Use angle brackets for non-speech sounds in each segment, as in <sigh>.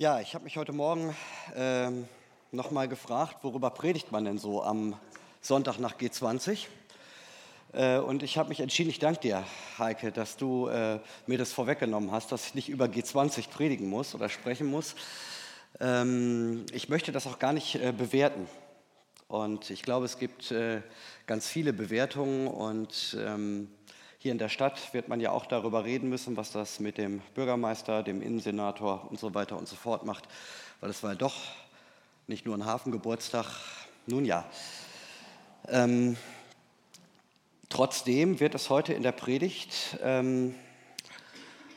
Ja, ich habe mich heute Morgen ähm, nochmal gefragt, worüber predigt man denn so am Sonntag nach G20? Äh, und ich habe mich entschieden, ich danke dir, Heike, dass du äh, mir das vorweggenommen hast, dass ich nicht über G20 predigen muss oder sprechen muss. Ähm, ich möchte das auch gar nicht äh, bewerten. Und ich glaube, es gibt äh, ganz viele Bewertungen und ähm, hier in der Stadt wird man ja auch darüber reden müssen, was das mit dem Bürgermeister, dem Innensenator und so weiter und so fort macht, weil es war doch nicht nur ein Hafengeburtstag. Nun ja. Ähm, trotzdem wird es heute in der Predigt ähm,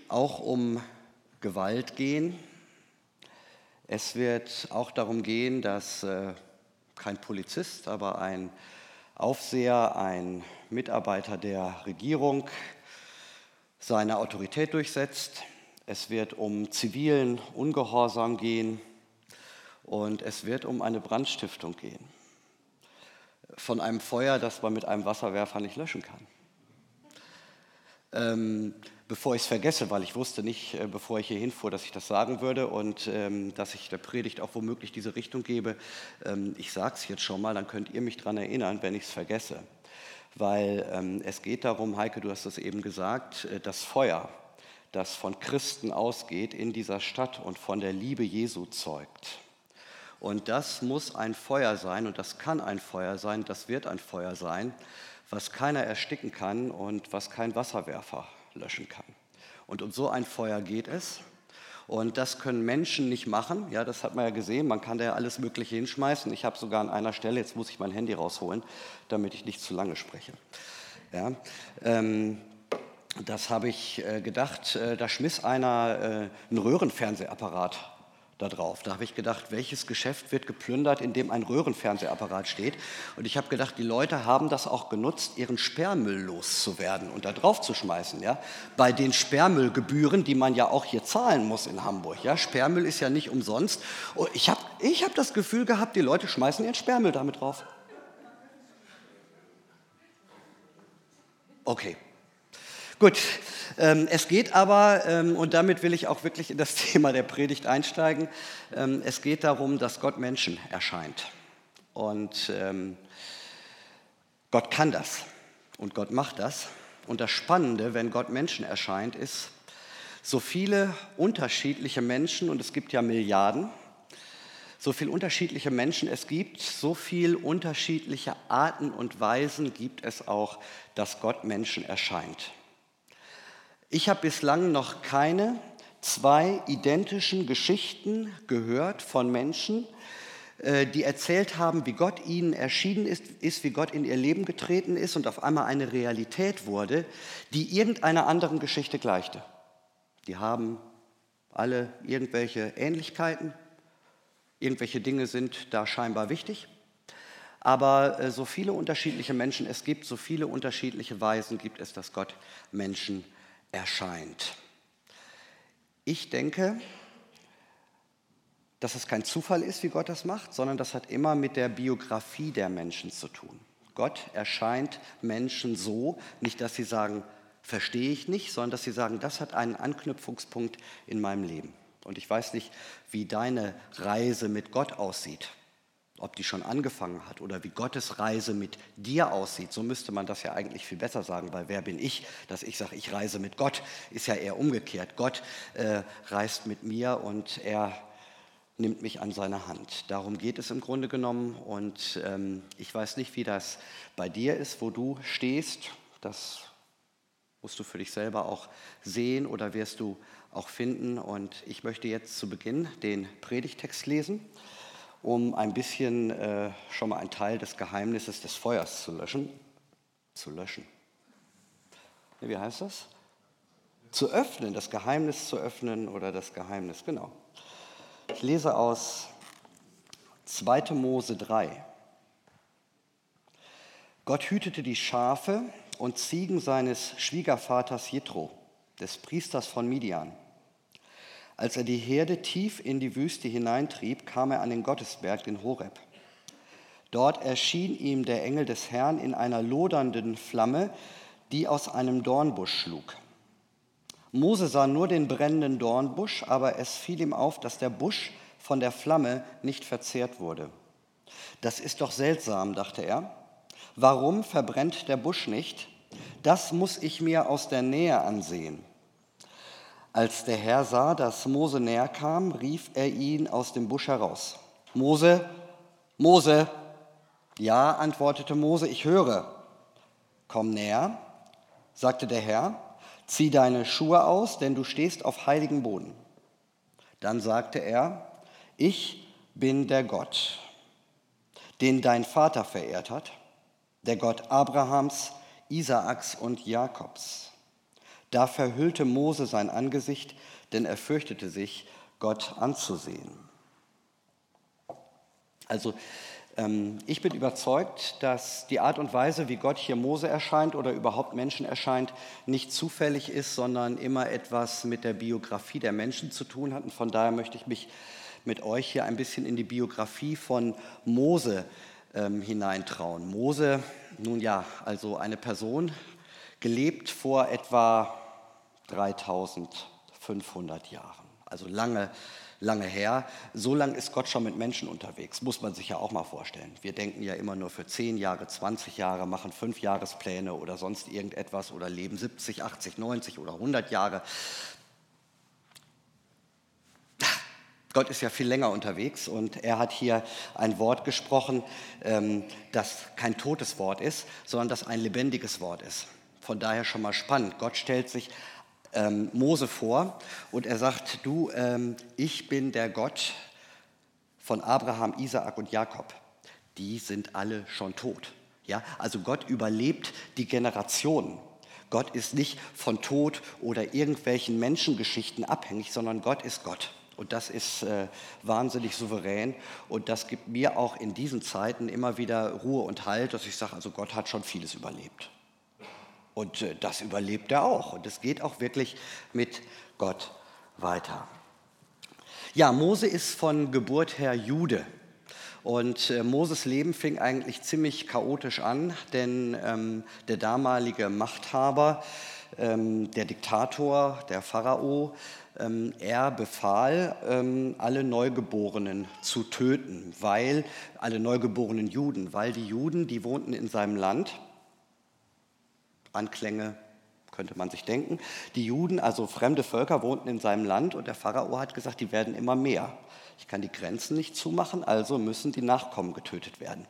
auch um Gewalt gehen. Es wird auch darum gehen, dass äh, kein Polizist, aber ein Aufseher, ein Mitarbeiter der Regierung seine Autorität durchsetzt. Es wird um zivilen Ungehorsam gehen und es wird um eine Brandstiftung gehen. Von einem Feuer, das man mit einem Wasserwerfer nicht löschen kann. Ähm, bevor ich es vergesse, weil ich wusste nicht, äh, bevor ich hier hinfuhr, dass ich das sagen würde und ähm, dass ich der Predigt auch womöglich diese Richtung gebe. Ähm, ich sage es jetzt schon mal, dann könnt ihr mich daran erinnern, wenn ich es vergesse. Weil ähm, es geht darum, Heike, du hast es eben gesagt, äh, das Feuer, das von Christen ausgeht in dieser Stadt und von der Liebe Jesu zeugt. Und das muss ein Feuer sein und das kann ein Feuer sein, das wird ein Feuer sein, was keiner ersticken kann und was kein Wasserwerfer löschen kann. Und um so ein Feuer geht es. Und das können Menschen nicht machen. Ja, das hat man ja gesehen. Man kann da ja alles Mögliche hinschmeißen. Ich habe sogar an einer Stelle, jetzt muss ich mein Handy rausholen, damit ich nicht zu lange spreche. Ja, ähm, das habe ich äh, gedacht. Äh, da schmiss einer äh, einen Röhrenfernsehapparat da drauf. Da habe ich gedacht, welches Geschäft wird geplündert, in dem ein Röhrenfernsehapparat steht? Und ich habe gedacht, die Leute haben das auch genutzt, ihren Sperrmüll loszuwerden und da drauf zu schmeißen. Ja? Bei den Sperrmüllgebühren, die man ja auch hier zahlen muss in Hamburg. Ja? Sperrmüll ist ja nicht umsonst. Und ich habe ich hab das Gefühl gehabt, die Leute schmeißen ihren Sperrmüll damit drauf. Okay. Gut, es geht aber, ähm, und damit will ich auch wirklich in das <laughs> Thema der Predigt einsteigen, ähm, es geht darum, dass Gott Menschen erscheint. Und Gott kann das und Gott macht das. Und das Spannende, wenn Gott Menschen erscheint, ist, so viele unterschiedliche Menschen, und es gibt ja Milliarden, so viele unterschiedliche Menschen es gibt, so viele unterschiedliche Arten und Weisen gibt es auch, dass Gott Menschen erscheint. Ich habe bislang noch keine zwei identischen Geschichten gehört von Menschen, äh, die erzählt haben, wie Gott ihnen erschienen ist, ist, wie Gott in ihr Leben getreten ist und auf einmal eine Realität wurde, die irgendeiner anderen Geschichte gleichte. Die haben alle irgendwelche Ähnlichkeiten, irgendwelche Dinge sind da scheinbar wichtig. Aber äh, so viele unterschiedliche Menschen es gibt, so viele unterschiedliche Weisen gibt es, dass Gott Menschen erscheint. Ich denke, dass es kein Zufall ist, wie Gott das macht, sondern das hat immer mit der Biografie der Menschen zu tun. Gott erscheint Menschen so, nicht dass sie sagen, verstehe ich nicht, sondern dass sie sagen, das hat einen Anknüpfungspunkt in meinem Leben. Und ich weiß nicht, wie deine Reise mit Gott aussieht ob die schon angefangen hat oder wie Gottes Reise mit dir aussieht, so müsste man das ja eigentlich viel besser sagen, weil wer bin ich, dass ich sage, ich reise mit Gott, ist ja eher umgekehrt. Gott äh, reist mit mir und er nimmt mich an seine Hand. Darum geht es im Grunde genommen und ähm, ich weiß nicht, wie das bei dir ist, wo du stehst. Das musst du für dich selber auch sehen oder wirst du auch finden. Und ich möchte jetzt zu Beginn den Predigtext lesen um ein bisschen äh, schon mal einen Teil des Geheimnisses des Feuers zu löschen. Zu löschen. Wie heißt das? Zu öffnen, das Geheimnis zu öffnen oder das Geheimnis, genau. Ich lese aus 2. Mose 3. Gott hütete die Schafe und Ziegen seines Schwiegervaters Jethro, des Priesters von Midian. Als er die Herde tief in die Wüste hineintrieb, kam er an den Gottesberg, den Horeb. Dort erschien ihm der Engel des Herrn in einer lodernden Flamme, die aus einem Dornbusch schlug. Mose sah nur den brennenden Dornbusch, aber es fiel ihm auf, dass der Busch von der Flamme nicht verzehrt wurde. Das ist doch seltsam, dachte er. Warum verbrennt der Busch nicht? Das muss ich mir aus der Nähe ansehen. Als der Herr sah, dass Mose näher kam, rief er ihn aus dem Busch heraus. Mose, Mose. Ja, antwortete Mose, ich höre. Komm näher, sagte der Herr, zieh deine Schuhe aus, denn du stehst auf heiligen Boden. Dann sagte er, ich bin der Gott, den dein Vater verehrt hat, der Gott Abrahams, Isaaks und Jakobs. Da verhüllte Mose sein Angesicht, denn er fürchtete sich, Gott anzusehen. Also ähm, ich bin überzeugt, dass die Art und Weise, wie Gott hier Mose erscheint oder überhaupt Menschen erscheint, nicht zufällig ist, sondern immer etwas mit der Biografie der Menschen zu tun hat. Und von daher möchte ich mich mit euch hier ein bisschen in die Biografie von Mose ähm, hineintrauen. Mose, nun ja, also eine Person, gelebt vor etwa 3500 Jahren, also lange lange her. So lange ist Gott schon mit Menschen unterwegs, muss man sich ja auch mal vorstellen. Wir denken ja immer nur für 10 Jahre, 20 Jahre, machen fünf Jahrespläne oder sonst irgendetwas oder leben 70, 80, 90 oder 100 Jahre. Gott ist ja viel länger unterwegs und er hat hier ein Wort gesprochen, ähm, das kein totes Wort ist, sondern das ein lebendiges Wort ist. Von daher schon mal spannend. Gott stellt sich ähm, Mose vor und er sagt, du, ähm, ich bin der Gott von Abraham, Isaak und Jakob. Die sind alle schon tot. Ja, also Gott überlebt die Generationen. Gott ist nicht von Tod oder irgendwelchen Menschengeschichten abhängig, sondern Gott ist Gott. Und das ist äh, wahnsinnig souverän. Und das gibt mir auch in diesen Zeiten immer wieder Ruhe und Halt, dass ich sage, also Gott hat schon vieles überlebt. Und äh, das überlebt er auch. Und es geht auch wirklich mit Gott weiter. Ja, Mose ist von Geburt her Jude. Und äh, Moses Leben fing eigentlich ziemlich chaotisch an, denn ähm, der damalige Machthaber, ähm, der Diktator, der Pharao, ähm, er befahl, ähm, alle Neugeborenen zu töten, weil alle neugeborenen Juden, weil die Juden, die wohnten in seinem Land Anklänge könnte man sich denken. Die Juden, also fremde Völker, wohnten in seinem Land und der Pharao hat gesagt, die werden immer mehr. Ich kann die Grenzen nicht zumachen, also müssen die Nachkommen getötet werden.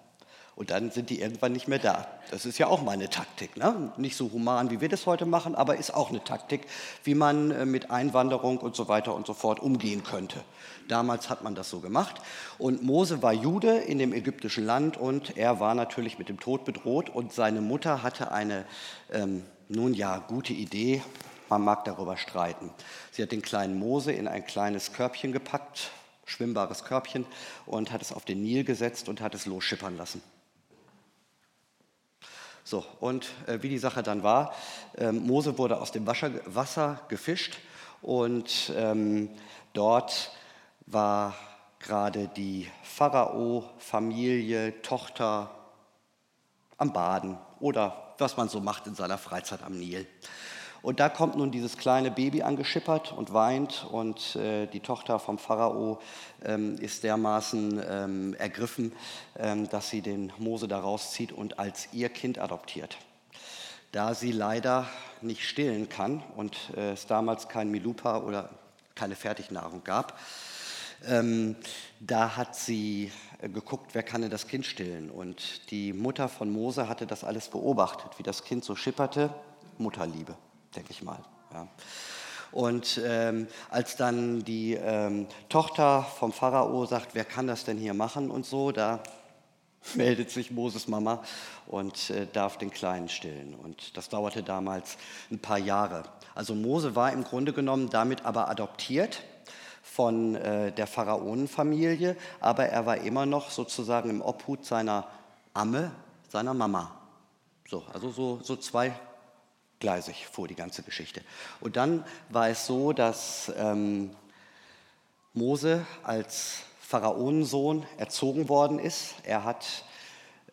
Und dann sind die irgendwann nicht mehr da. Das ist ja auch mal eine Taktik. Ne? Nicht so human, wie wir das heute machen, aber ist auch eine Taktik, wie man äh, mit Einwanderung und so weiter und so fort umgehen könnte. Damals hat man das so gemacht. Und Mose war Jude in dem ägyptischen Land und er war natürlich mit dem Tod bedroht. Und seine Mutter hatte eine, ähm, nun ja, gute Idee. Man mag darüber streiten. Sie hat den kleinen Mose in ein kleines Körbchen gepackt, schwimmbares Körbchen, und hat es auf den Nil gesetzt und hat es losschippern lassen. So, und äh, wie die Sache dann war, ähm, Mose wurde aus dem Wasser, Wasser gefischt und ähm, dort war gerade die Pharao-Familie, Tochter am Baden oder was man so macht in seiner Freizeit am Nil. Und da kommt nun dieses kleine Baby angeschippert und weint und äh, die Tochter vom Pharao ähm, ist dermaßen ähm, ergriffen, ähm, dass sie den Mose da rauszieht und als ihr Kind adoptiert. Da sie leider nicht stillen kann und äh, es damals kein Milupa oder keine Fertignahrung gab, ähm, da hat sie äh, geguckt, wer kann denn das Kind stillen. Und die Mutter von Mose hatte das alles beobachtet, wie das Kind so schipperte. Mutterliebe denke ich mal. Ja. Und ähm, als dann die ähm, Tochter vom Pharao sagt, wer kann das denn hier machen und so, da <laughs> meldet sich Moses Mama und äh, darf den Kleinen stillen. Und das dauerte damals ein paar Jahre. Also Mose war im Grunde genommen damit aber adoptiert von äh, der Pharaonenfamilie, aber er war immer noch sozusagen im Obhut seiner Amme, seiner Mama. So, also so, so zwei gleisig vor die ganze Geschichte. Und dann war es so, dass ähm, Mose als Pharaonensohn erzogen worden ist. Er hat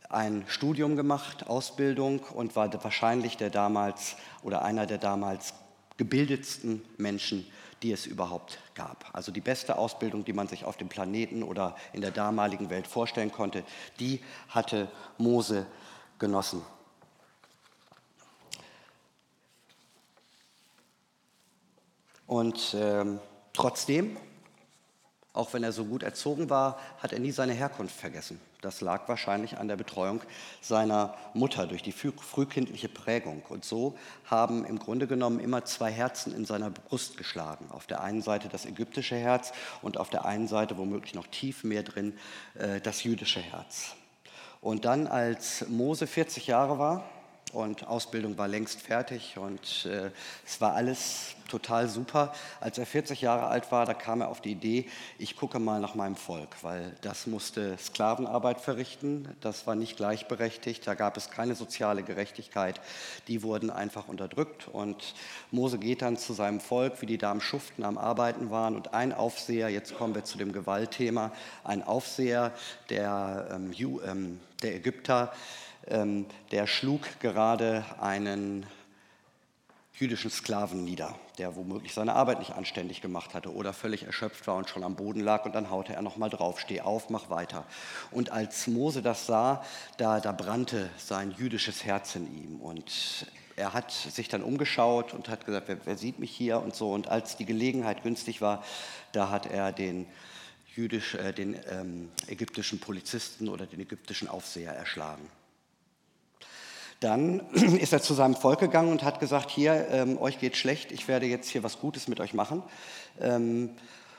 ein Studium gemacht, Ausbildung und war wahrscheinlich der damals oder einer der damals gebildetsten Menschen, die es überhaupt gab. Also die beste Ausbildung, die man sich auf dem Planeten oder in der damaligen Welt vorstellen konnte, die hatte Mose genossen. Und ähm, trotzdem auch wenn er so gut erzogen war, hat er nie seine Herkunft vergessen. Das lag wahrscheinlich an der Betreuung seiner Mutter durch die frühkindliche Prägung. Und so haben im Grunde genommen immer zwei Herzen in seiner Brust geschlagen. Auf der einen Seite das ägyptische Herz und auf der einen Seite, womöglich noch tief mehr drin, äh, das jüdische Herz. Und dann, als Mose 40 Jahre war, und Ausbildung war längst fertig und äh, es war alles total super. Als er 40 Jahre alt war, da kam er auf die Idee, ich gucke mal nach meinem Volk, weil das musste Sklavenarbeit verrichten, das war nicht gleichberechtigt, da gab es keine soziale Gerechtigkeit, die wurden einfach unterdrückt. Und Mose geht dann zu seinem Volk, wie die da am Schuften, am Arbeiten waren. Und ein Aufseher, jetzt kommen wir zu dem Gewaltthema, ein Aufseher der, ähm, ähm der Ägypter, ähm, der schlug gerade einen jüdischen Sklaven nieder, der womöglich seine Arbeit nicht anständig gemacht hatte oder völlig erschöpft war und schon am Boden lag und dann haute er nochmal drauf, steh auf, mach weiter. Und als Mose das sah, da, da brannte sein jüdisches Herz in ihm und er hat sich dann umgeschaut und hat gesagt, wer, wer sieht mich hier und so. Und als die Gelegenheit günstig war, da hat er den, jüdisch, äh, den ähm, ägyptischen Polizisten oder den ägyptischen Aufseher erschlagen. Dann <clears throat> ist er zu seinem Volk gegangen und hat gesagt, hier, ähm, euch geht schlecht, ich werde jetzt hier was Gutes mit euch machen. Ähm,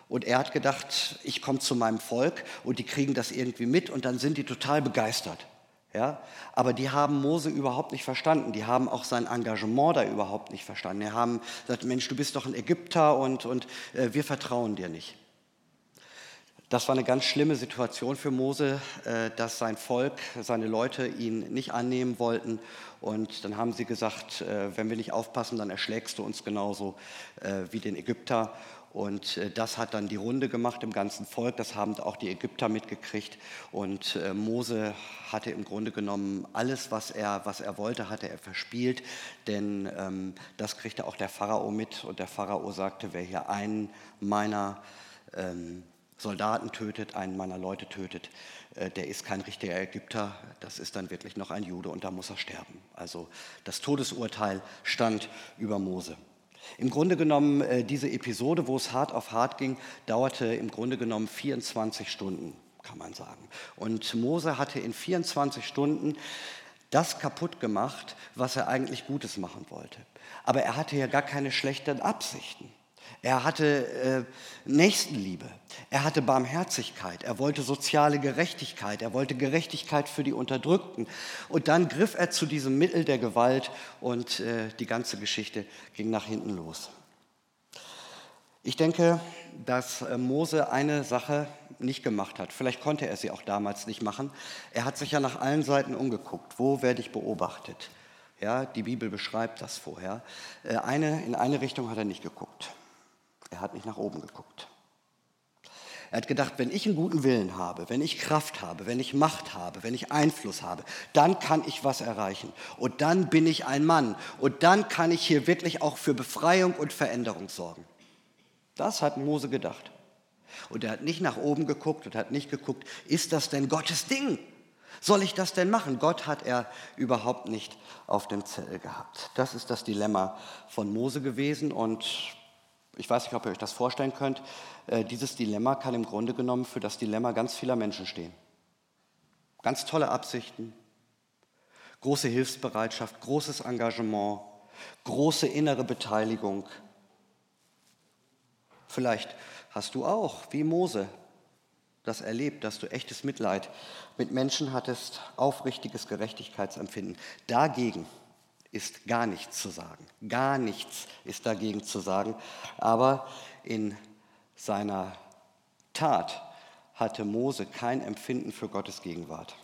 und er hat gedacht, ich komme zu meinem Volk und die kriegen das irgendwie mit und dann sind die total begeistert. Ja? Aber die haben Mose überhaupt nicht verstanden. Die haben auch sein Engagement da überhaupt nicht verstanden. Die haben gesagt, Mensch, du bist doch ein Ägypter und, und äh, wir vertrauen dir nicht. Das war eine ganz schlimme Situation für Mose, äh, dass sein Volk, seine Leute ihn nicht annehmen wollten. Und dann haben sie gesagt, äh, wenn wir nicht aufpassen, dann erschlägst du uns genauso äh, wie den Ägypter. Und das hat dann die Runde gemacht im ganzen Volk. Das haben auch die Ägypter mitgekriegt. Und Mose hatte im Grunde genommen alles, was er, was er wollte, hatte er verspielt. Denn ähm, das kriegte auch der Pharao mit. Und der Pharao sagte, wer hier einen meiner ähm, Soldaten tötet, einen meiner Leute tötet, äh, der ist kein richtiger Ägypter, das ist dann wirklich noch ein Jude und da muss er sterben. Also das Todesurteil stand über Mose. Im Grunde genommen, äh, diese Episode, wo es hart auf hart ging, dauerte im Grunde genommen 24 Stunden, kann man sagen. Und Mose hatte in 24 Stunden das kaputt gemacht, was er eigentlich Gutes machen wollte. Aber er hatte ja gar keine schlechten Absichten. Er hatte äh, Nächstenliebe, er hatte Barmherzigkeit, er wollte soziale Gerechtigkeit, er wollte Gerechtigkeit für die Unterdrückten. Und dann griff er zu diesem Mittel der Gewalt und äh, die ganze Geschichte ging nach hinten los. Ich denke, dass äh, Mose eine Sache nicht gemacht hat. Vielleicht konnte er sie auch damals nicht machen. Er hat sich ja nach allen Seiten umgeguckt. Wo werde ich beobachtet? Ja, die Bibel beschreibt das vorher. Äh, eine, in eine Richtung hat er nicht geguckt. Er hat nicht nach oben geguckt. Er hat gedacht, wenn ich einen guten Willen habe, wenn ich Kraft habe, wenn ich Macht habe, wenn ich Einfluss habe, dann kann ich was erreichen. Und dann bin ich ein Mann. Und dann kann ich hier wirklich auch für Befreiung und Veränderung sorgen. Das hat Mose gedacht. Und er hat nicht nach oben geguckt und hat nicht geguckt, ist das denn Gottes Ding? Soll ich das denn machen? Gott hat er überhaupt nicht auf dem Zettel gehabt. Das ist das Dilemma von Mose gewesen und ich weiß nicht, ob ihr euch das vorstellen könnt, äh, dieses Dilemma kann im Grunde genommen für das Dilemma ganz vieler Menschen stehen. Ganz tolle Absichten, große Hilfsbereitschaft, großes Engagement, große innere Beteiligung. Vielleicht hast du auch, wie Mose, das erlebt, dass du echtes Mitleid mit Menschen hattest, aufrichtiges Gerechtigkeitsempfinden. Dagegen ist gar nichts zu sagen. Gar nichts ist dagegen zu sagen. Aber in seiner Tat hatte Mose kein Empfinden für Gottes Gegenwart.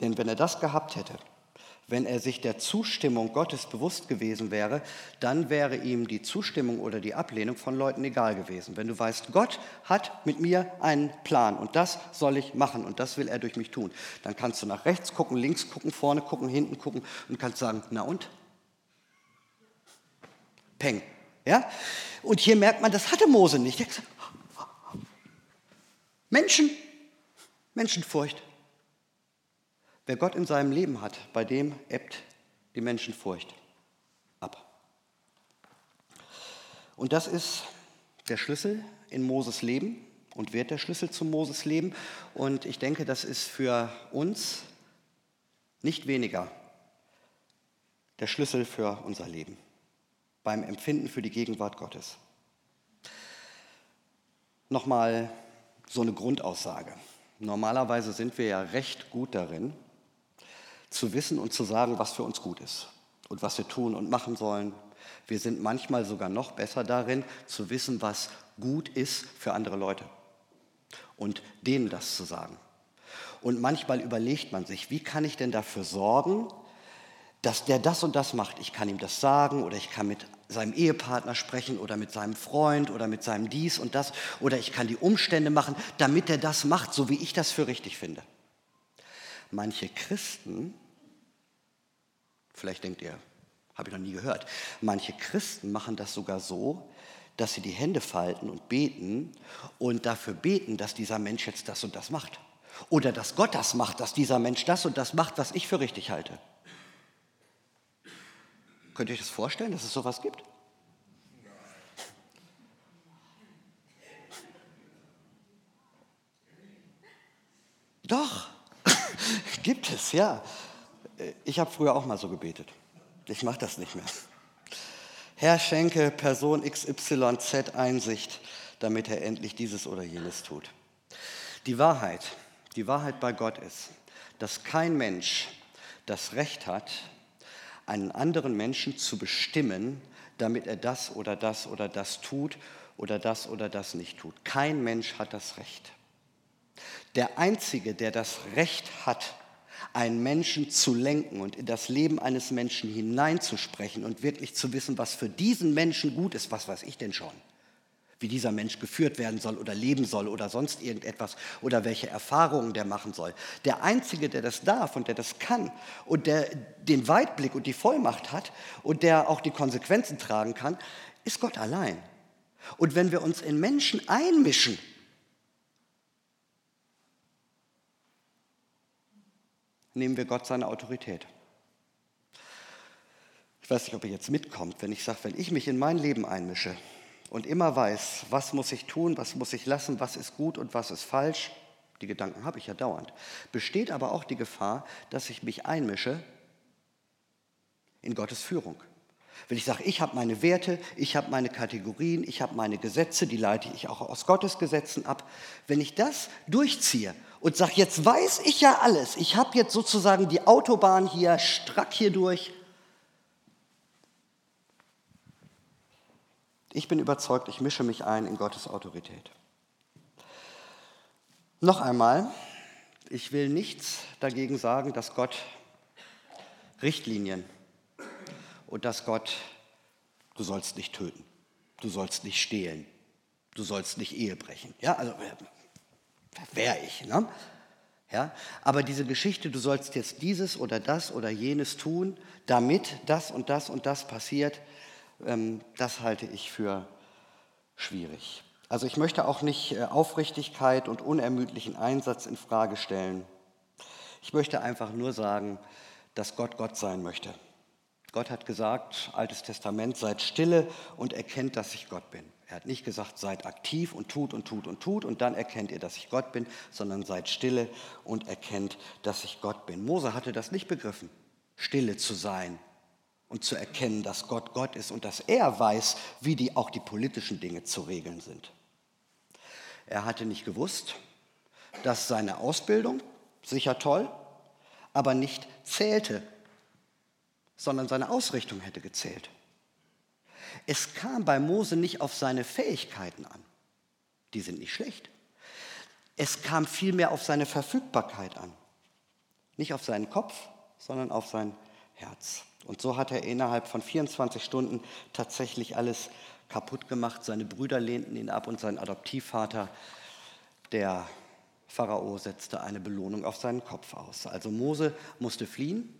Denn wenn er das gehabt hätte, wenn er sich der Zustimmung Gottes bewusst gewesen wäre, dann wäre ihm die Zustimmung oder die Ablehnung von Leuten egal gewesen. Wenn du weißt, Gott hat mit mir einen Plan und das soll ich machen und das will er durch mich tun, dann kannst du nach rechts gucken, links gucken, vorne gucken, hinten gucken und kannst sagen, na und? Peng, Ja? Und hier merkt man, das hatte Mose nicht. Menschen, Menschenfurcht. Wer Gott in seinem Leben hat, bei dem ebbt die Menschenfurcht ab. Und das ist der Schlüssel in Moses Leben und wird der Schlüssel zu Moses Leben. Und ich denke, das ist für uns nicht weniger der Schlüssel für unser Leben beim Empfinden für die Gegenwart Gottes. Nochmal so eine Grundaussage. Normalerweise sind wir ja recht gut darin, zu wissen und zu sagen, was für uns gut ist und was wir tun und machen sollen. Wir sind manchmal sogar noch besser darin, zu wissen, was gut ist für andere Leute und denen das zu sagen. Und manchmal überlegt man sich, wie kann ich denn dafür sorgen, dass der das und das macht. Ich kann ihm das sagen oder ich kann mit seinem Ehepartner sprechen oder mit seinem Freund oder mit seinem dies und das oder ich kann die Umstände machen, damit er das macht, so wie ich das für richtig finde. Manche Christen, vielleicht denkt ihr, habe ich noch nie gehört, manche Christen machen das sogar so, dass sie die Hände falten und beten und dafür beten, dass dieser Mensch jetzt das und das macht. Oder dass Gott das macht, dass dieser Mensch das und das macht, was ich für richtig halte. Könnt ihr euch das vorstellen, dass es sowas gibt? Doch, <laughs> gibt es, ja. Ich habe früher auch mal so gebetet. Ich mache das nicht mehr. Herr, schenke Person XYZ Einsicht, damit er endlich dieses oder jenes tut. Die Wahrheit, die Wahrheit bei Gott ist, dass kein Mensch das Recht hat, einen anderen Menschen zu bestimmen, damit er das oder das oder das tut oder das oder das nicht tut. Kein Mensch hat das Recht. Der Einzige, der das Recht hat, einen Menschen zu lenken und in das Leben eines Menschen hineinzusprechen und wirklich zu wissen, was für diesen Menschen gut ist, was weiß ich denn schon, wie dieser Mensch geführt werden soll oder leben soll oder sonst irgendetwas oder welche Erfahrungen der machen soll. Der Einzige, der das darf und der das kann und der den Weitblick und die Vollmacht hat und der auch die Konsequenzen tragen kann, ist Gott allein. Und wenn wir uns in Menschen einmischen, nehmen wir Gott seine Autorität. Ich weiß nicht, ob ihr jetzt mitkommt, wenn ich sage, wenn ich mich in mein Leben einmische, und immer weiß, was muss ich tun, was muss ich lassen, was ist gut und was ist falsch, die Gedanken habe ich ja dauernd, besteht aber auch die Gefahr, dass ich mich einmische in Gottes Führung. Wenn ich sage, ich habe meine Werte, ich habe meine Kategorien, ich habe meine Gesetze, die leite ich auch aus Gottes Gesetzen ab. Wenn ich das durchziehe und sage, jetzt weiß ich ja alles, ich habe jetzt sozusagen die Autobahn hier strack hier durch, Ich bin überzeugt, ich mische mich ein in Gottes Autorität. Noch einmal, ich will nichts dagegen sagen, dass Gott Richtlinien und dass Gott, du sollst nicht töten, du sollst nicht stehlen, du sollst nicht Ehe brechen. Ja, also wäre ich. Ne? Ja, aber diese Geschichte, du sollst jetzt dieses oder das oder jenes tun, damit das und das und das passiert, ähm, das halte ich für schwierig. Also ich möchte auch nicht äh, Aufrichtigkeit und unermüdlichen Einsatz in Frage stellen. Ich möchte einfach nur sagen, dass Gott Gott sein möchte. Gott hat gesagt, Altes Testament, seid stille und erkennt, dass ich Gott bin. Er hat nicht gesagt, seid aktiv und tut und tut und tut und dann erkennt ihr, dass ich Gott bin, sondern seid stille und erkennt, dass ich Gott bin. Mose hatte das nicht begriffen, stille zu sein und zu erkennen, dass Gott Gott ist und dass er weiß, wie die, auch die politischen Dinge zu regeln sind. Er hatte nicht gewusst, dass seine Ausbildung, sicher toll, aber nicht zählte, sondern seine Ausrichtung hätte gezählt. Es kam bei Mose nicht auf seine Fähigkeiten an. Die sind nicht schlecht. Es kam vielmehr auf seine Verfügbarkeit an. Nicht auf seinen Kopf, sondern auf sein Herz. Und so hat er innerhalb von 24 Stunden tatsächlich alles kaputt gemacht. Seine Brüder lehnten ihn ab und sein Adoptivvater, der Pharao, setzte eine Belohnung auf seinen Kopf aus. Also Mose musste fliehen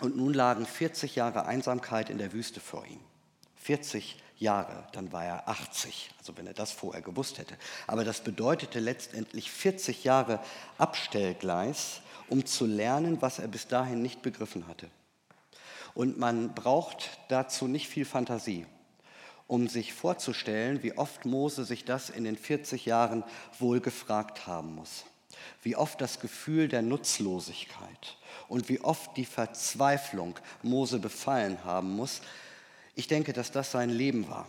und nun lagen 40 Jahre Einsamkeit in der Wüste vor ihm. 40 Jahre, dann war er 80, also wenn er das vorher gewusst hätte. Aber das bedeutete letztendlich 40 Jahre Abstellgleis, um zu lernen, was er bis dahin nicht begriffen hatte. Und man braucht dazu nicht viel Fantasie, um sich vorzustellen, wie oft Mose sich das in den 40 Jahren wohl gefragt haben muss. Wie oft das Gefühl der Nutzlosigkeit und wie oft die Verzweiflung Mose befallen haben muss, ich denke, dass das sein Leben war.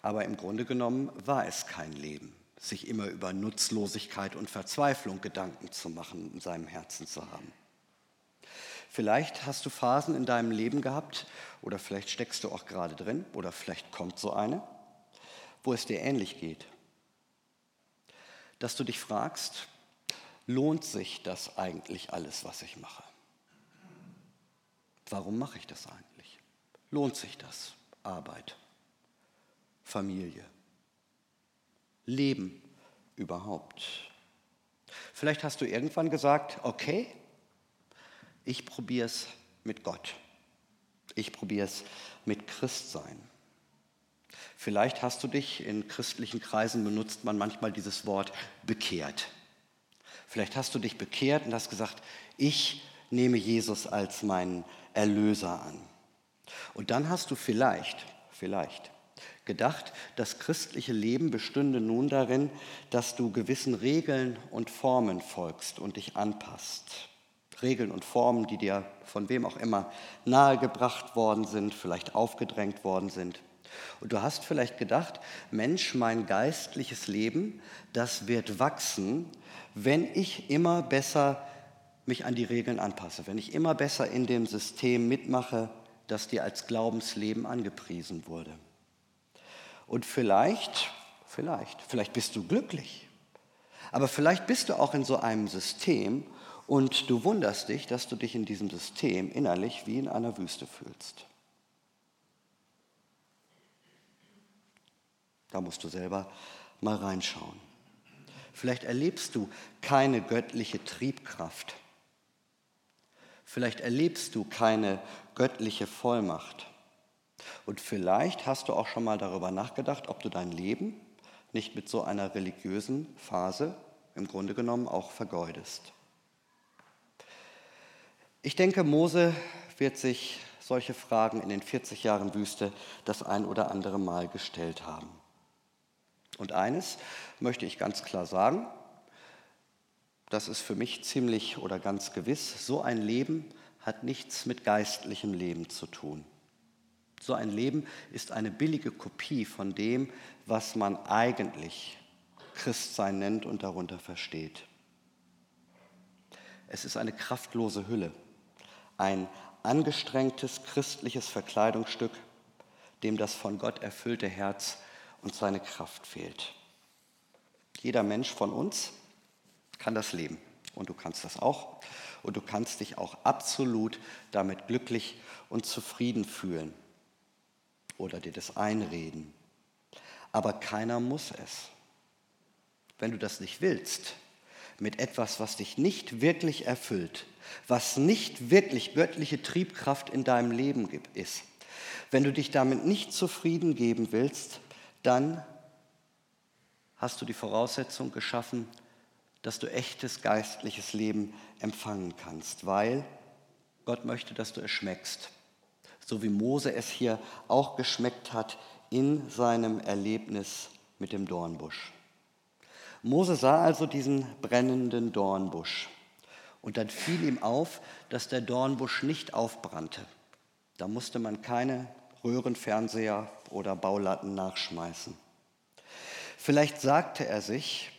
Aber im Grunde genommen war es kein Leben, sich immer über Nutzlosigkeit und Verzweiflung Gedanken zu machen, in seinem Herzen zu haben. Vielleicht hast du Phasen in deinem Leben gehabt oder vielleicht steckst du auch gerade drin oder vielleicht kommt so eine, wo es dir ähnlich geht. Dass du dich fragst, lohnt sich das eigentlich alles, was ich mache? Warum mache ich das eigentlich? Lohnt sich das? Arbeit, Familie, Leben überhaupt. Vielleicht hast du irgendwann gesagt, okay, ich probiere es mit Gott. Ich probiere es mit Christsein. Vielleicht hast du dich in christlichen Kreisen benutzt man manchmal dieses Wort bekehrt. Vielleicht hast du dich bekehrt und hast gesagt, ich nehme Jesus als meinen Erlöser an. Und dann hast du vielleicht, vielleicht gedacht, das christliche Leben bestünde nun darin, dass du gewissen Regeln und Formen folgst und dich anpasst. Regeln und Formen, die dir von wem auch immer nahegebracht worden sind, vielleicht aufgedrängt worden sind. Und du hast vielleicht gedacht, Mensch, mein geistliches Leben, das wird wachsen, wenn ich immer besser mich an die Regeln anpasse, wenn ich immer besser in dem System mitmache, das dir als Glaubensleben angepriesen wurde. Und vielleicht, vielleicht, vielleicht bist du glücklich, aber vielleicht bist du auch in so einem System und du wunderst dich, dass du dich in diesem System innerlich wie in einer Wüste fühlst. Da musst du selber mal reinschauen. Vielleicht erlebst du keine göttliche Triebkraft. Vielleicht erlebst du keine göttliche Vollmacht. Und vielleicht hast du auch schon mal darüber nachgedacht, ob du dein Leben nicht mit so einer religiösen Phase im Grunde genommen auch vergeudest. Ich denke, Mose wird sich solche Fragen in den 40 Jahren Wüste das ein oder andere Mal gestellt haben. Und eines möchte ich ganz klar sagen, das ist für mich ziemlich oder ganz gewiss, so ein Leben hat nichts mit geistlichem Leben zu tun. So ein Leben ist eine billige Kopie von dem, was man eigentlich Christsein nennt und darunter versteht. Es ist eine kraftlose Hülle, ein angestrengtes christliches Verkleidungsstück, dem das von Gott erfüllte Herz und seine Kraft fehlt. Jeder Mensch von uns kann das leben und du kannst das auch und du kannst dich auch absolut damit glücklich und zufrieden fühlen oder dir das einreden. Aber keiner muss es. Wenn du das nicht willst, mit etwas, was dich nicht wirklich erfüllt, was nicht wirklich göttliche Triebkraft in deinem Leben ist, wenn du dich damit nicht zufrieden geben willst, dann hast du die Voraussetzung geschaffen, dass du echtes geistliches Leben empfangen kannst, weil Gott möchte, dass du es schmeckst. So wie Mose es hier auch geschmeckt hat in seinem Erlebnis mit dem Dornbusch. Mose sah also diesen brennenden Dornbusch und dann fiel ihm auf, dass der Dornbusch nicht aufbrannte. Da musste man keine Röhrenfernseher oder Baulatten nachschmeißen. Vielleicht sagte er sich,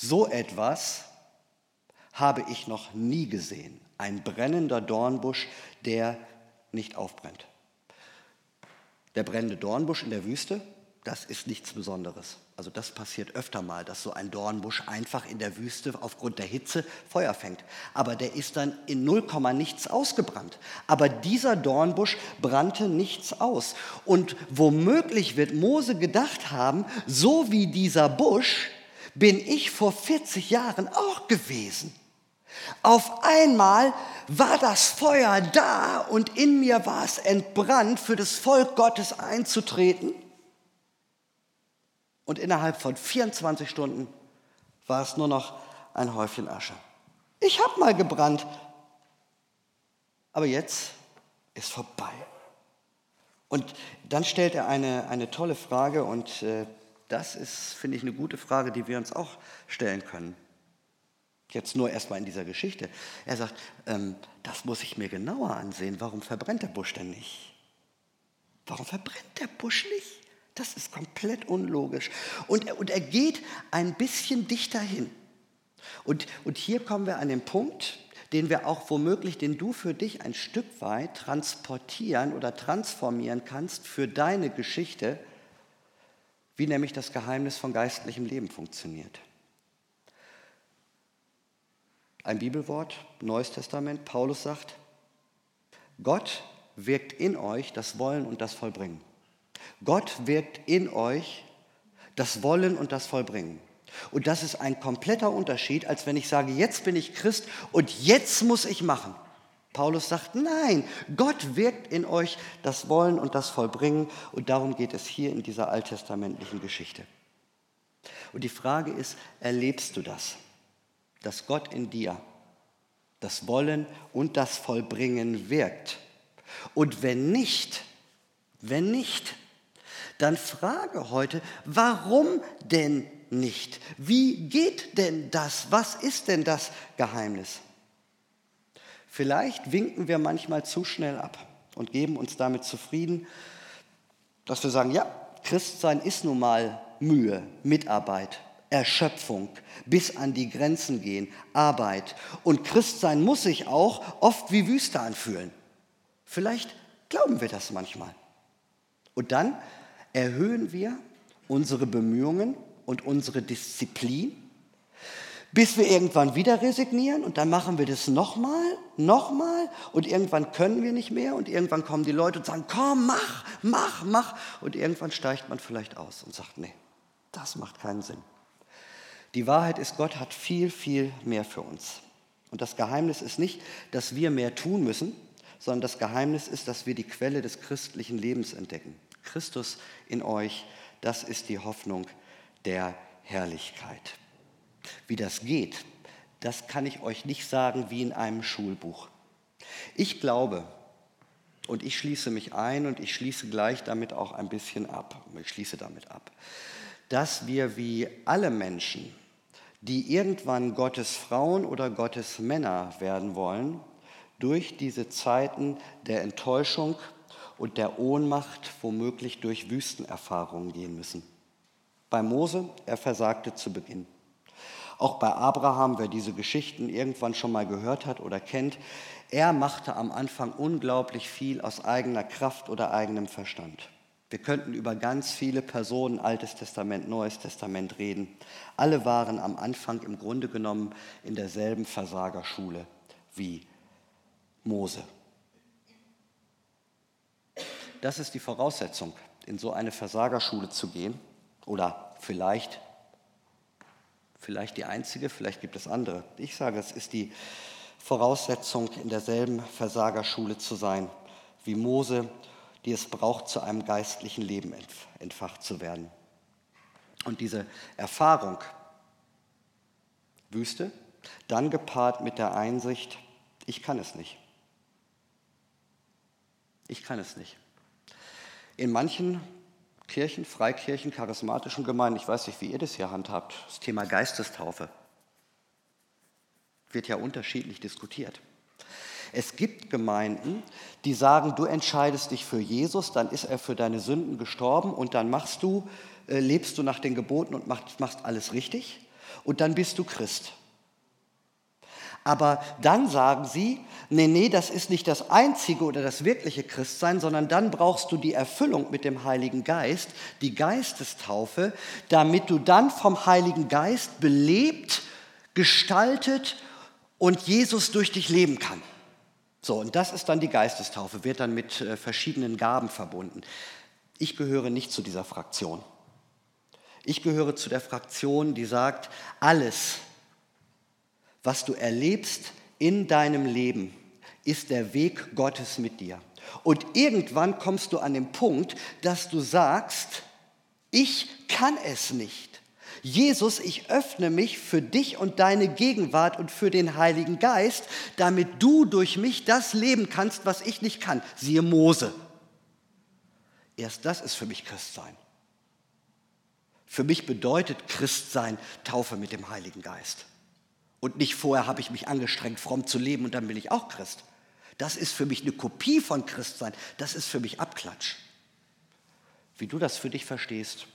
so etwas habe ich noch nie gesehen. Ein brennender Dornbusch, der nicht aufbrennt. Der brennende Dornbusch in der Wüste, das ist nichts Besonderes. Also das passiert öfter mal, dass so ein Dornbusch einfach in der Wüste aufgrund der Hitze Feuer fängt. Aber der ist dann in 0, nichts ausgebrannt. Aber dieser Dornbusch brannte nichts aus. Und womöglich wird Mose gedacht haben, so wie dieser Busch bin ich vor 40 Jahren auch gewesen. Auf einmal war das Feuer da und in mir war es entbrannt, für das Volk Gottes einzutreten. Und innerhalb von 24 Stunden war es nur noch ein Häufchen Asche. Ich habe mal gebrannt, aber jetzt ist vorbei. Und dann stellt er eine, eine tolle Frage und äh, das ist, finde ich, eine gute Frage, die wir uns auch stellen können. Jetzt nur erstmal in dieser Geschichte. Er sagt, ähm, das muss ich mir genauer ansehen. Warum verbrennt der Busch denn nicht? Warum verbrennt der Busch nicht? Das ist komplett unlogisch. Und, und er geht ein bisschen dichter hin. Und, und hier kommen wir an den Punkt, den wir auch womöglich, den du für dich ein Stück weit transportieren oder transformieren kannst für deine Geschichte, wie nämlich das Geheimnis von geistlichem Leben funktioniert. Ein Bibelwort, Neues Testament, Paulus sagt, Gott wirkt in euch das Wollen und das Vollbringen. Gott wirkt in euch das Wollen und das Vollbringen. Und das ist ein kompletter Unterschied, als wenn ich sage, jetzt bin ich Christ und jetzt muss ich machen. Paulus sagt, nein, Gott wirkt in euch das Wollen und das Vollbringen und darum geht es hier in dieser alttestamentlichen Geschichte. Und die Frage ist, erlebst du das, dass Gott in dir das Wollen und das Vollbringen wirkt? Und wenn nicht, wenn nicht, dann frage heute, warum denn nicht? Wie geht denn das? Was ist denn das Geheimnis? Vielleicht winken wir manchmal zu schnell ab und geben uns damit zufrieden, dass wir sagen, ja, Christsein ist nun mal Mühe, Mitarbeit, Erschöpfung, bis an die Grenzen gehen, Arbeit. Und Christsein muss sich auch oft wie Wüste anfühlen. Vielleicht glauben wir das manchmal. Und dann erhöhen wir unsere Bemühungen und unsere Disziplin, bis wir irgendwann wieder resignieren und dann machen wir das nochmal, nochmal und irgendwann können wir nicht mehr und irgendwann kommen die Leute und sagen, komm, mach, mach, mach und irgendwann steigt man vielleicht aus und sagt, nee, das macht keinen Sinn. Die Wahrheit ist, Gott hat viel, viel mehr für uns. Und das Geheimnis ist nicht, dass wir mehr tun müssen, sondern das Geheimnis ist, dass wir die Quelle des christlichen Lebens entdecken. Christus in euch, das ist die Hoffnung der Herrlichkeit. Wie das geht, das kann ich euch nicht sagen wie in einem Schulbuch. Ich glaube, und ich schließe mich ein und ich schließe gleich damit auch ein bisschen ab, ich schließe damit ab, dass wir wie alle Menschen, die irgendwann Gottes Frauen oder Gottes Männer werden wollen, durch diese Zeiten der Enttäuschung und der Ohnmacht womöglich durch Wüstenerfahrungen gehen müssen. Bei Mose, er versagte zu Beginn. Auch bei Abraham, wer diese Geschichten irgendwann schon mal gehört hat oder kennt, er machte am Anfang unglaublich viel aus eigener Kraft oder eigenem Verstand. Wir könnten über ganz viele Personen, Altes Testament, Neues Testament reden. Alle waren am Anfang im Grunde genommen in derselben Versagerschule wie Mose. Das ist die Voraussetzung, in so eine Versagerschule zu gehen oder vielleicht, vielleicht die einzige, vielleicht gibt es andere. Ich sage, es ist die Voraussetzung, in derselben Versagerschule zu sein wie Mose, die es braucht, zu einem geistlichen Leben entfacht zu werden. Und diese Erfahrung, Wüste, dann gepaart mit der Einsicht, ich kann es nicht. Ich kann es nicht. In manchen Kirchen, Freikirchen, charismatischen Gemeinden, ich weiß nicht, wie ihr das hier handhabt, das Thema Geistestaufe wird ja unterschiedlich diskutiert. Es gibt Gemeinden, die sagen, du entscheidest dich für Jesus, dann ist er für deine Sünden gestorben und dann machst du, äh, lebst du nach den Geboten und machst, machst alles richtig und dann bist du Christ. Aber dann sagen sie, nee, nee, das ist nicht das einzige oder das wirkliche Christsein, sondern dann brauchst du die Erfüllung mit dem Heiligen Geist, die Geistestaufe, damit du dann vom Heiligen Geist belebt, gestaltet und Jesus durch dich leben kann. So, und das ist dann die Geistestaufe, wird dann mit äh, verschiedenen Gaben verbunden. Ich gehöre nicht zu dieser Fraktion. Ich gehöre zu der Fraktion, die sagt, alles, was du erlebst in deinem Leben, ist der Weg Gottes mit dir. Und irgendwann kommst du an den Punkt, dass du sagst, Ich kann es nicht. Jesus, ich öffne mich für dich und deine Gegenwart und für den Heiligen Geist, damit du durch mich das leben kannst, was ich nicht kann. Siehe Mose. Erst das ist für mich Christsein. Für mich bedeutet Christsein Taufe mit dem Heiligen Geist. Und nicht vorher habe ich mich angestrengt, fromm zu leben und dann bin ich auch Christ. Das ist für mich eine Kopie von Christsein. Das ist für mich Abklatsch. Wie du das für dich verstehst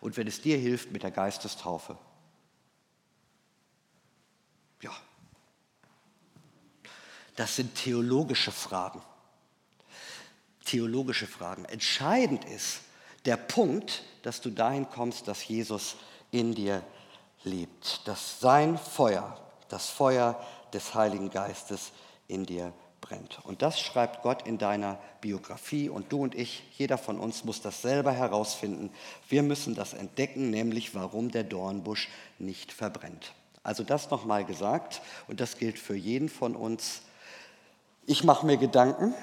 und wenn es dir hilft mit der Geistestaufe. Ja, das sind theologische Fragen. Theologische Fragen. Entscheidend ist der Punkt, dass du dahin kommst, dass Jesus in dir lebt, dass sein Feuer, das Feuer des Heiligen Geistes in dir brennt. Und das schreibt Gott in deiner Biografie und du und ich, jeder von uns muss das selber herausfinden. Wir müssen das entdecken, nämlich warum der Dornbusch nicht verbrennt. Also das nochmal gesagt und das gilt für jeden von uns. Ich mache mir Gedanken,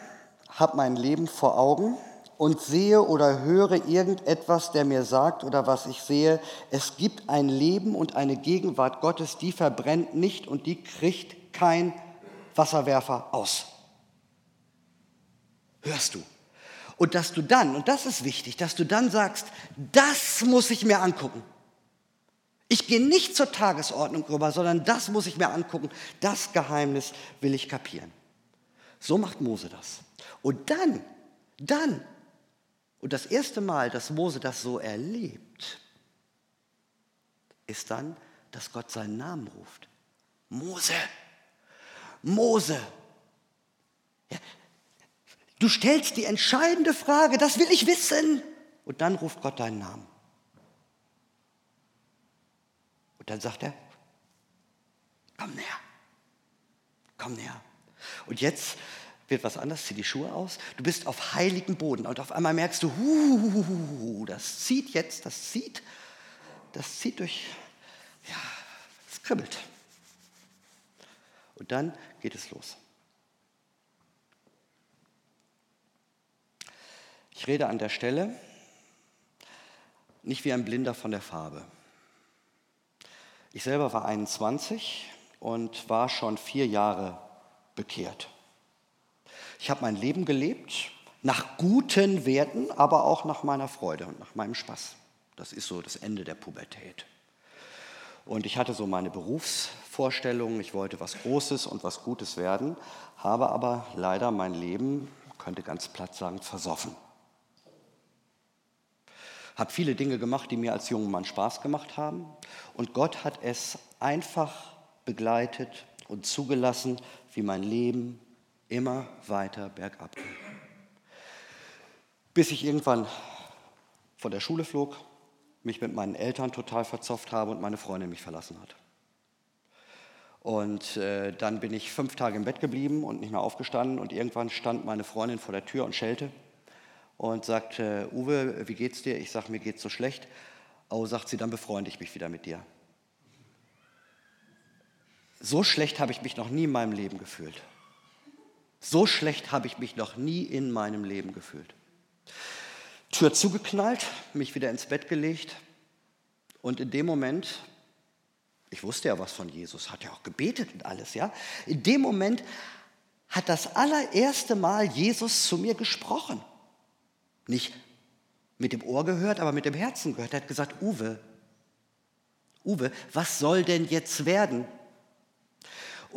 habe mein Leben vor Augen und sehe oder höre irgendetwas, der mir sagt oder was ich sehe, es gibt ein Leben und eine Gegenwart Gottes, die verbrennt nicht und die kriegt kein Wasserwerfer aus. Hörst du? Und dass du dann, und das ist wichtig, dass du dann sagst, das muss ich mir angucken. Ich gehe nicht zur Tagesordnung rüber, sondern das muss ich mir angucken. Das Geheimnis will ich kapieren. So macht Mose das. Und dann, dann und das erste Mal, dass Mose das so erlebt, ist dann, dass Gott seinen Namen ruft. Mose, Mose. Ja, du stellst die entscheidende Frage, das will ich wissen. Und dann ruft Gott deinen Namen. Und dann sagt er, komm näher, komm näher. Und jetzt wird was anders, zieh die Schuhe aus. Du bist auf heiligem Boden und auf einmal merkst du, hu, das zieht jetzt, das zieht, das zieht durch, ja, es kribbelt. Und dann geht es los. Ich rede an der Stelle nicht wie ein Blinder von der Farbe. Ich selber war 21 und war schon vier Jahre bekehrt. Ich habe mein Leben gelebt nach guten Werten, aber auch nach meiner Freude und nach meinem Spaß. Das ist so das Ende der Pubertät. Und ich hatte so meine Berufsvorstellungen, ich wollte was Großes und was Gutes werden, habe aber leider mein Leben, könnte ganz platt sagen, versoffen. Habe viele Dinge gemacht, die mir als junger Mann Spaß gemacht haben. Und Gott hat es einfach begleitet und zugelassen, wie mein Leben immer weiter bergab. Bis ich irgendwann von der Schule flog, mich mit meinen Eltern total verzopft habe und meine Freundin mich verlassen hat. Und äh, dann bin ich fünf Tage im Bett geblieben und nicht mehr aufgestanden und irgendwann stand meine Freundin vor der Tür und schellte und sagte, Uwe, wie geht's dir? Ich sage, mir geht's so schlecht. Oh, sagt sie, dann befreunde ich mich wieder mit dir. So schlecht habe ich mich noch nie in meinem Leben gefühlt. So schlecht habe ich mich noch nie in meinem Leben gefühlt. Tür zugeknallt, mich wieder ins Bett gelegt und in dem Moment, ich wusste ja was von Jesus, hat ja auch gebetet und alles, ja. In dem Moment hat das allererste Mal Jesus zu mir gesprochen. Nicht mit dem Ohr gehört, aber mit dem Herzen gehört. Er hat gesagt, Uwe, Uwe, was soll denn jetzt werden?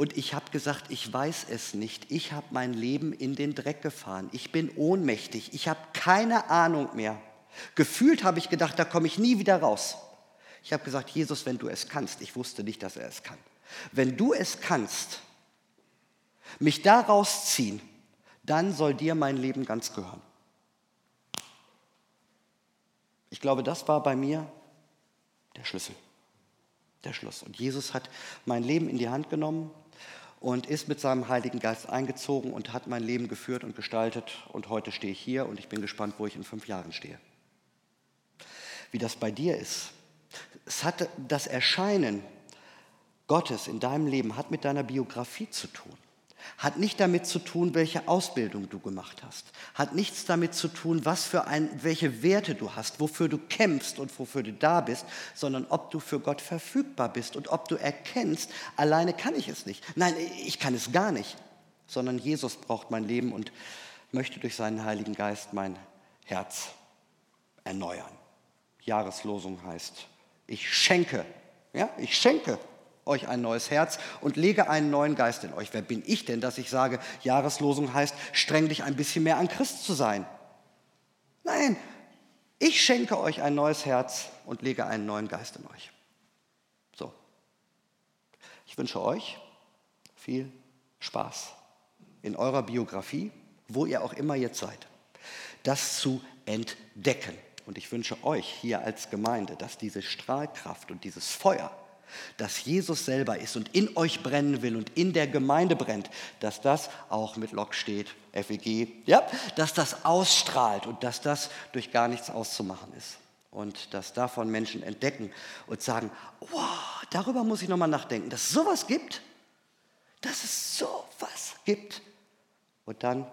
Und ich habe gesagt, ich weiß es nicht. Ich habe mein Leben in den Dreck gefahren. Ich bin ohnmächtig. Ich habe keine Ahnung mehr. Gefühlt habe ich gedacht, da komme ich nie wieder raus. Ich habe gesagt, Jesus, wenn du es kannst, ich wusste nicht, dass er es kann. Wenn du es kannst, mich da rausziehen, dann soll dir mein Leben ganz gehören. Ich glaube, das war bei mir der Schlüssel der Schluss. Und Jesus hat mein Leben in die Hand genommen und ist mit seinem Heiligen Geist eingezogen und hat mein Leben geführt und gestaltet. Und heute stehe ich hier und ich bin gespannt, wo ich in fünf Jahren stehe. Wie das bei dir ist. Es hat das Erscheinen Gottes in deinem Leben hat mit deiner Biografie zu tun. Hat nicht damit zu tun, welche Ausbildung du gemacht hast, hat nichts damit zu tun, was für ein, welche Werte du hast, wofür du kämpfst und wofür du da bist, sondern ob du für Gott verfügbar bist und ob du erkennst, alleine kann ich es nicht. Nein, ich kann es gar nicht, sondern Jesus braucht mein Leben und möchte durch seinen Heiligen Geist mein Herz erneuern. Jahreslosung heißt, ich schenke, ja, ich schenke euch ein neues Herz und lege einen neuen Geist in euch. Wer bin ich denn, dass ich sage, Jahreslosung heißt, streng dich ein bisschen mehr an Christ zu sein? Nein, ich schenke euch ein neues Herz und lege einen neuen Geist in euch. So. Ich wünsche euch viel Spaß in eurer Biografie, wo ihr auch immer jetzt seid, das zu entdecken. Und ich wünsche euch hier als Gemeinde, dass diese Strahlkraft und dieses Feuer, dass Jesus selber ist und in euch brennen will und in der Gemeinde brennt, dass das auch mit Lok steht, FEG, ja, dass das ausstrahlt und dass das durch gar nichts auszumachen ist. Und dass davon Menschen entdecken und sagen, wow, darüber muss ich nochmal nachdenken, dass es sowas gibt, dass es sowas gibt. Und dann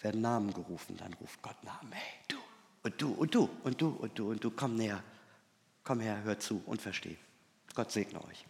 werden Namen gerufen, dann ruft Gott Namen, hey, du und du und du und du und du und du, komm näher, komm her, hör zu und versteh. Gott segne euch.